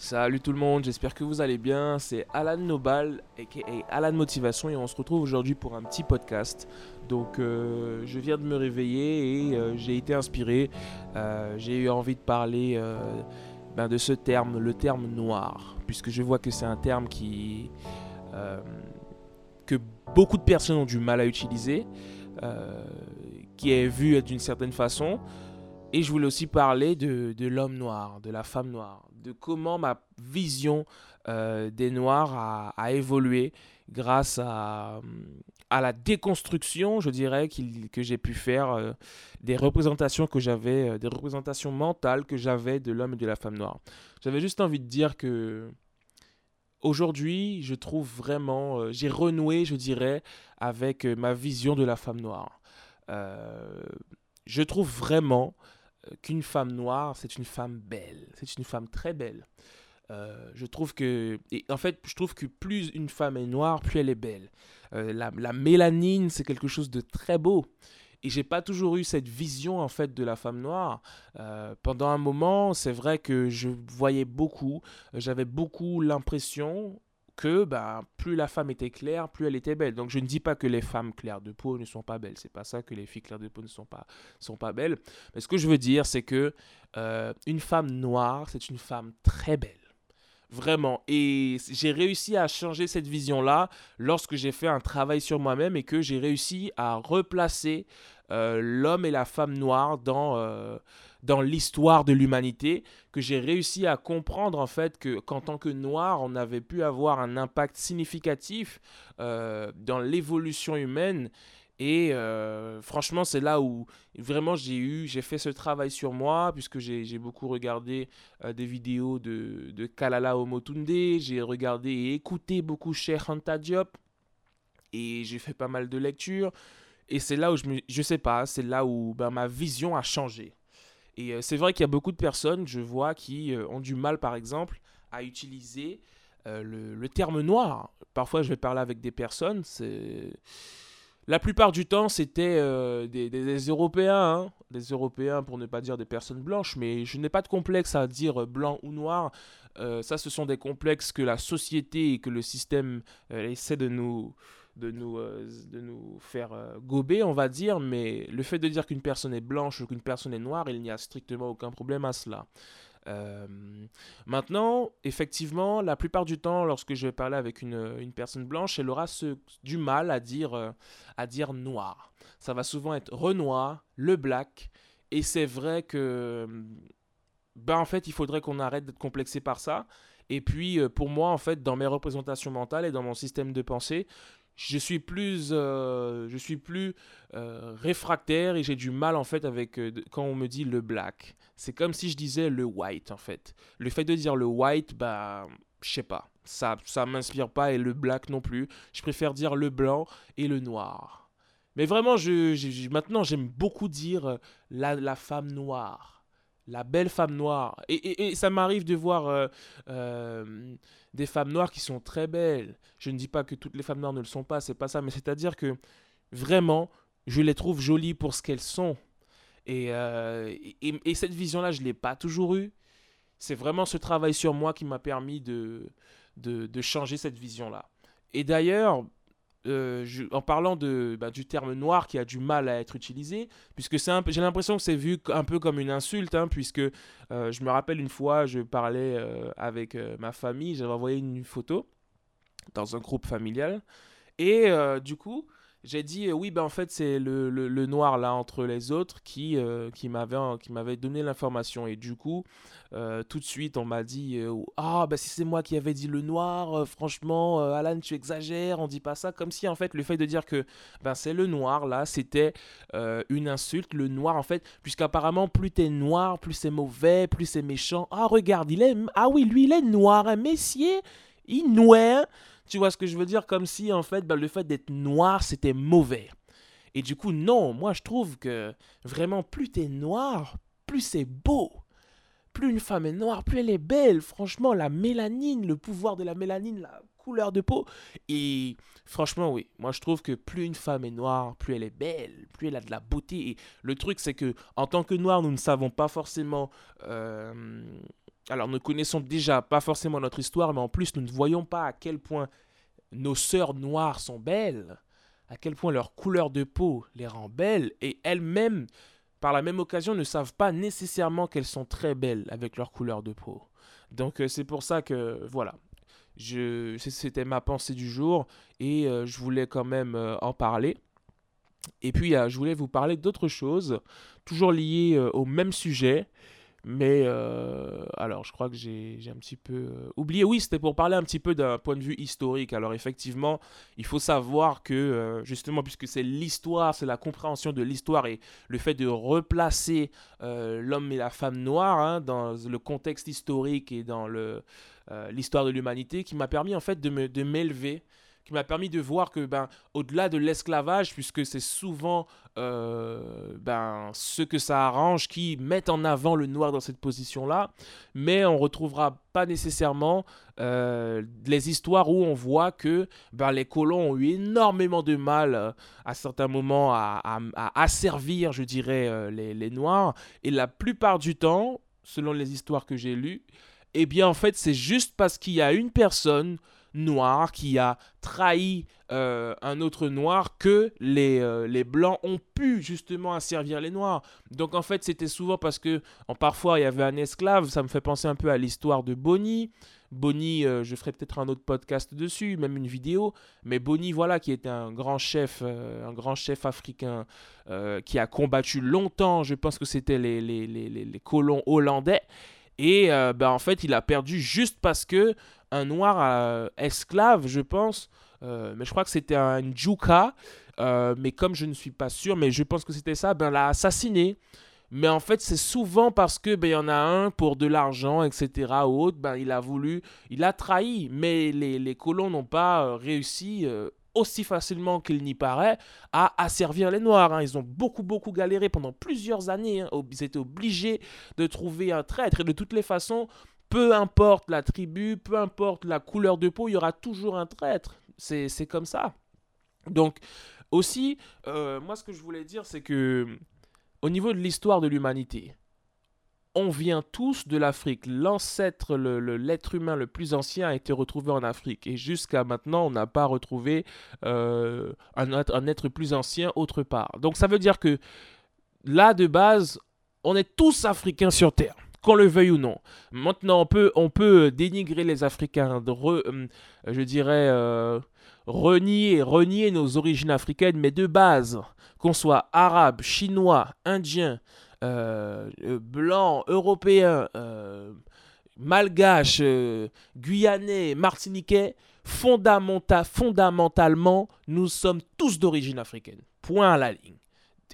Salut tout le monde, j'espère que vous allez bien. C'est Alan Nobal, aka Alan Motivation, et on se retrouve aujourd'hui pour un petit podcast. Donc, euh, je viens de me réveiller et euh, j'ai été inspiré. Euh, j'ai eu envie de parler ben, de ce terme, le terme noir, puisque je vois que c'est un terme qui que beaucoup de personnes ont du mal à utiliser, qui est vu d'une certaine façon. Et je voulais aussi parler de, de l'homme noir, de la femme noire, de comment ma vision euh, des Noirs a, évolué grâce à, à, la déconstruction, je dirais, que j'ai pu faire euh, des représentations que j'avais, euh, des représentations mentales que j'avais de l'homme et de la femme noire. J'avais juste envie de dire que aujourd'hui, je trouve vraiment, j'ai renoué, je dirais, avec ma vision de la femme noire. je trouve vraiment qu'une femme noire, c'est une femme belle. C'est une femme très belle. Euh, je trouve que. Et en fait, je trouve que plus une femme est noire, plus elle est belle. Euh, la, la, mélanine, c'est quelque chose de très beau. Et j'ai pas toujours eu cette vision en fait de la femme noire. Euh, pendant un moment, c'est vrai que je voyais beaucoup, j'avais beaucoup l'impression, que bah, plus la femme était claire, plus elle était belle. Donc je ne dis pas que les femmes claires de peau ne sont pas belles. C'est pas ça que les filles claires de peau ne sont pas, sont pas belles. Mais ce que je veux dire, c'est que euh, une femme noire, c'est une femme très belle. Vraiment. Et j'ai réussi à changer cette vision-là lorsque j'ai fait un travail sur moi-même et que j'ai réussi à replacer euh, l'homme et la femme noire dans, euh, dans l'histoire de l'humanité, que j'ai réussi à comprendre en fait que qu'en tant que noir, on avait pu avoir un impact significatif euh, dans l'évolution humaine. Et franchement, c'est là où vraiment j'ai eu, j'ai fait ce travail sur moi, puisque j'ai beaucoup regardé des vidéos de, Kalala Omotunde, j'ai regardé et écouté beaucoup Cheikh Anta Diop, et j'ai fait pas mal de lectures. Et c'est là où je me, je sais pas, c'est là où ben, ma vision a changé. Et euh, c'est vrai qu'il y a beaucoup de personnes, je vois, qui euh, ont du mal, par exemple, à utiliser euh, le, terme noir. Parfois, je vais parler avec des personnes. La plupart du temps, c'était des, des, Européens, hein. des Européens pour ne pas dire des personnes blanches, mais je n'ai pas de complexe à dire blanc ou noir. ça, ce sont des complexes que la société et que le système essaie de nous, de nous, euh, de nous faire euh, gober, on va dire, mais le fait de dire qu'une personne est blanche ou qu'une personne est noire, il n'y a strictement aucun problème à cela. Euh, maintenant, effectivement, la plupart du temps, lorsque je vais parler avec une, une personne blanche, elle aura du mal à dire, à dire noir. Ça va souvent être Renoir, le black, et c'est vrai que, ben en fait, il faudrait qu'on arrête d'être complexé par ça. Et puis, pour moi, en fait, dans mes représentations mentales et dans mon système de pensée, je suis plus, euh, je suis plus euh, réfractaire et j'ai du mal en fait avec euh, quand on me dit le black. C'est comme si je disais le white en fait. Le fait de dire le white, bah, je sais pas, ça, ça m'inspire pas et le black non plus. Je préfère dire le blanc et le noir. Mais vraiment, je, maintenant j'aime beaucoup dire la, la femme noire la belle femme noire. Et, ça m'arrive de voir euh, euh, des femmes noires qui sont très belles. Je ne dis pas que toutes les femmes noires ne le sont pas, c'est pas ça, mais c'est-à-dire que vraiment, je les trouve jolies pour ce qu'elles sont. Et, euh, cette vision-là, je ne l'ai pas toujours eue. C'est vraiment ce travail sur moi qui m'a permis de, de changer cette vision-là. Et d'ailleurs, euh, en parlant de, bah, du terme noir qui a du mal à être utilisé, puisque j'ai l'impression que c'est vu un peu comme une insulte, hein, puisque euh, je me rappelle une fois, je parlais euh, avec ma famille, j'avais envoyé une photo dans un groupe familial, et du coup, j'ai dit oui ben en fait c'est le, le, noir là entre les autres qui euh, qui m'avait qui m'avait donné l'information. Et du coup euh, tout de suite on m'a dit euh, ah ben si c'est moi qui avais dit le noir franchement Alan tu exagères on dit pas ça. Comme si en fait le fait de dire que ben c'est le noir là c'était une insulte le noir en fait puisqu'apparemment plus t'es noir plus c'est mauvais plus c'est méchant. Ah regarde il est ah oui lui il est noir un messier il noir tu vois ce que je veux dire? Comme si, en fait, ben, le fait d'être noir, c'était mauvais. Et du coup, non, moi, je trouve que vraiment, plus t'es noir, plus c'est beau. Plus une femme est noire, plus elle est belle. Franchement, la mélanine, le pouvoir de la mélanine, la couleur de peau. Et franchement, oui, moi je trouve que plus une femme est noire, plus elle est belle, plus elle a de la beauté. Et le truc, c'est que en tant que noir, nous ne savons pas forcément euh, alors nous connaissons déjà pas forcément notre histoire, mais en plus nous ne voyons pas à quel point nos sœurs noires sont belles, à quel point leur couleur de peau les rend belles, et elles-mêmes, par la même occasion, ne savent pas nécessairement qu'elles sont très belles avec leur couleur de peau. Donc euh, c'est pour ça que voilà, c'était ma pensée du jour et euh, je voulais quand même euh, en parler. Et puis je voulais vous parler d'autres choses, toujours liées au même sujet. Mais euh, alors, je crois que j'ai un petit peu euh, oublié. Oui, c'était pour parler un petit peu d'un point de vue historique. Alors, effectivement, il faut savoir que, euh, justement, puisque c'est l'histoire, c'est la compréhension de l'histoire et le fait de replacer l'homme et la femme noire hein, dans le contexte historique et dans l'histoire de l'humanité qui m'a permis, en fait, de m'élever qui m'a permis de voir que ben au-delà de l'esclavage puisque c'est souvent euh, ben ce que ça arrange qui mettent en avant le noir dans cette position là mais on retrouvera pas nécessairement euh, les histoires où on voit que ben, les colons ont eu énormément de mal euh, à certains moments à, à, asservir je dirais les, les noirs. Et la plupart du temps selon les histoires que j'ai lues eh bien en fait c'est juste parce qu'il y a une personne noir qui a trahi euh, un autre noir que les, euh, les blancs ont pu justement asservir les noirs. Donc en fait c'était souvent parce que en, parfois il y avait un esclave, ça me fait penser un peu à l'histoire de Bonnie. Bonnie, euh, je ferai peut-être un autre podcast dessus, même une vidéo, mais Bonnie, voilà, qui était un grand chef, un grand chef africain qui a combattu longtemps, je pense que c'était les, les, les, les, colons hollandais, et ben, en fait il a perdu juste parce que un noir euh, esclave, je pense. Euh, mais je crois que c'était un Juka. Euh, mais comme je ne suis pas sûr, mais je pense que c'était ça, ben l'a assassiné. Mais en fait, c'est souvent parce que ben y en a un pour de l'argent, etc. autre, ben il a voulu, il a trahi. Mais les, les colons n'ont pas réussi aussi facilement qu'il n'y paraît à asservir les Noirs. Hein. Ils ont beaucoup, beaucoup galéré pendant plusieurs années. Hein. Ils étaient obligés de trouver un traître. Et de toutes les façons, peu importe la tribu, peu importe la couleur de peau, il y aura toujours un traître. C'est comme ça. Donc, aussi, euh, moi, ce que je voulais dire, c'est que au niveau de l'histoire de l'humanité, on vient tous de l'Afrique. L'ancêtre, l'être humain le plus ancien a été retrouvé en Afrique. Et jusqu'à maintenant, on n'a pas retrouvé euh, un, être plus ancien autre part. Donc ça veut dire que là, de base, on est tous africains sur Terre qu'on le veuille ou non. Maintenant, on peut, peut dénigrer les Africains, euh, je dirais, euh, renier, renier nos origines africaines, mais de base, qu'on soit arabe, chinois, indien, euh, blanc, européen, malgache, guyanais, martiniquais, fondamentalement, nous sommes tous d'origine africaine. Point à la ligne.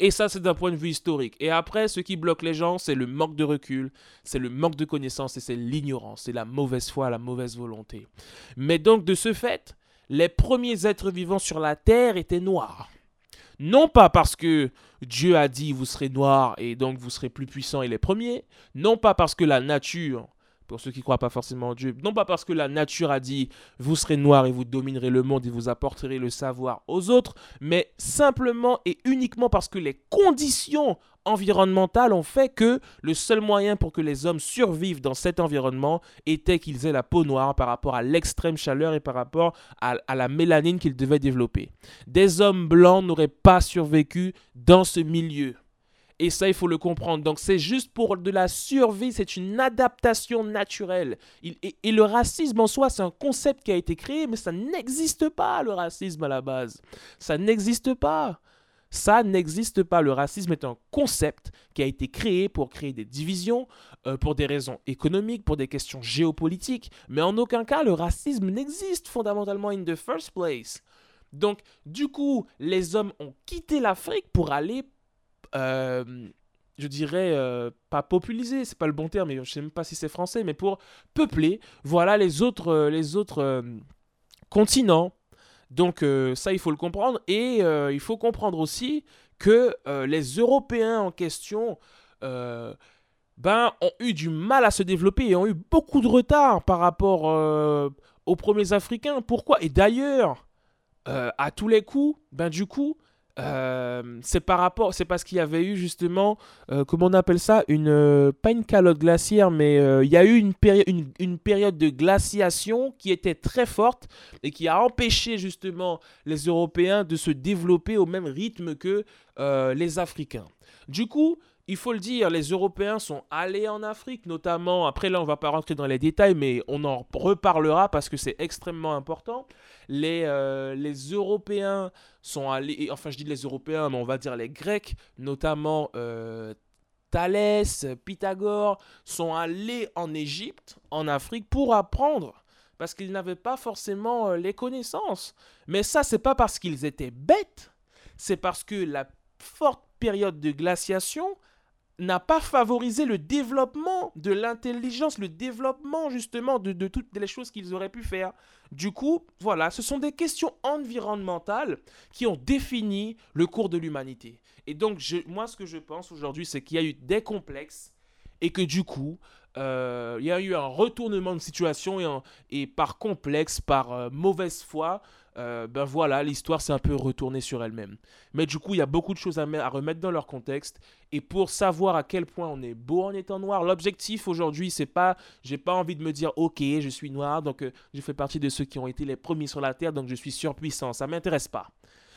Et ça, c'est d'un point de vue historique. Et après, ce qui bloque les gens, c'est le manque de recul, c'est le manque de connaissances et c'est l'ignorance, c'est la mauvaise foi, la mauvaise volonté. Mais donc, de ce fait, les premiers êtres vivants sur la terre étaient noirs. Non pas parce que Dieu a dit vous serez noirs et donc vous serez plus puissants et les premiers, non pas parce que la nature pour ceux qui ne croient pas forcément en Dieu, non pas parce que la nature a dit vous serez noir et vous dominerez le monde et vous apporterez le savoir aux autres, mais simplement et uniquement parce que les conditions environnementales ont fait que le seul moyen pour que les hommes survivent dans cet environnement était qu'ils aient la peau noire par rapport à l'extrême chaleur et par rapport à, à la mélanine qu'ils devaient développer. Des hommes blancs n'auraient pas survécu dans ce milieu. Et ça, il faut le comprendre. Donc, c'est juste pour de la survie, c'est une adaptation naturelle. et, le racisme en soi, c'est un concept qui a été créé, mais ça n'existe pas, le racisme à la base. Ça n'existe pas. Ça n'existe pas. Le racisme est un concept qui a été créé pour créer des divisions, euh, pour des raisons économiques, pour des questions géopolitiques. Mais en aucun cas, le racisme n'existe fondamentalement in the first place. Donc, du coup, les hommes ont quitté l'Afrique pour aller euh, je dirais, euh, pas populiser, c'est pas le bon terme, mais je sais même pas si c'est français, mais pour peupler, voilà, les autres, euh, les autres continents. Donc ça, il faut le comprendre. Et il faut comprendre aussi que les Européens en question ben, ont eu du mal à se développer et ont eu beaucoup de retard par rapport aux premiers Africains. Pourquoi? Et d'ailleurs, à tous les coups, ben, du coup, euh, c'est par rapport, c'est parce qu'il y avait eu justement, euh, comment on appelle ça, une euh, pas une calotte glaciaire, mais il y a eu une, une, une, période de glaciation qui était très forte et qui a empêché justement les Européens de se développer au même rythme que les Africains. Du coup, il faut le dire, les Européens sont allés en Afrique, notamment, après là on va pas rentrer dans les détails, mais on en reparlera parce que c'est extrêmement important. Les, euh, Européens sont allés, enfin je dis les Européens, mais on va dire les Grecs, notamment euh, Thalès, Pythagore, sont allés en Égypte, en Afrique, pour apprendre parce qu'ils n'avaient pas forcément euh, les connaissances. Mais ça, c'est pas parce qu'ils étaient bêtes, c'est parce que la forte période de glaciation n'a pas favorisé le développement de l'intelligence, le développement justement de, toutes les choses qu'ils auraient pu faire. Du coup, voilà, ce sont des questions environnementales qui ont défini le cours de l'humanité. Et donc, moi, ce que je pense aujourd'hui, c'est qu'il y a eu des complexes et que du coup, euh, il y a eu un retournement de situation et, par complexe, par euh, mauvaise foi, euh, ben voilà, l'histoire s'est un peu retournée sur elle-même. Mais du coup, il y a beaucoup de choses à, remettre dans leur contexte. Et pour savoir à quel point on est beau en étant noir, l'objectif aujourd'hui, c'est pas, j'ai pas envie de me dire, ok, je suis noir, donc euh, je fais partie de ceux qui ont été les premiers sur la terre, donc je suis surpuissant. Ça m'intéresse pas.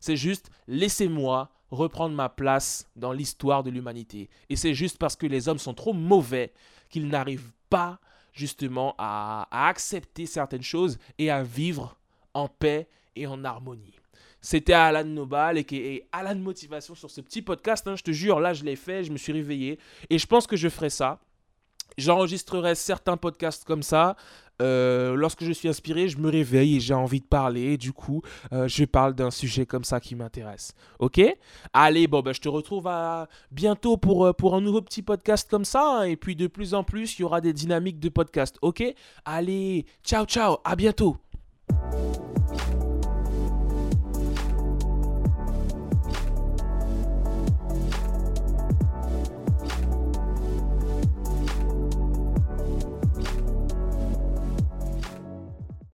C'est juste, laissez-moi reprendre ma place dans l'histoire de l'humanité. Et c'est juste parce que les hommes sont trop mauvais qu'ils n'arrivent pas justement à accepter certaines choses et à vivre en paix et en harmonie. C'était Alan Nobal et, Alan Motivation sur ce petit podcast. Hein, je te jure, là, je l'ai fait, je me suis réveillé. Et je pense que je ferai ça. J'enregistrerai certains podcasts comme ça. Euh, lorsque je suis inspiré, je me réveille et j'ai envie de parler. du coup, euh, je parle d'un sujet comme ça qui m'intéresse. Ok? Allez, bon, ben, je te retrouve à bientôt pour, euh, pour un nouveau petit podcast comme ça. Hein. et puis de plus en plus, il y aura des dynamiques de podcast. Ok? Allez, ciao, ciao, à bientôt.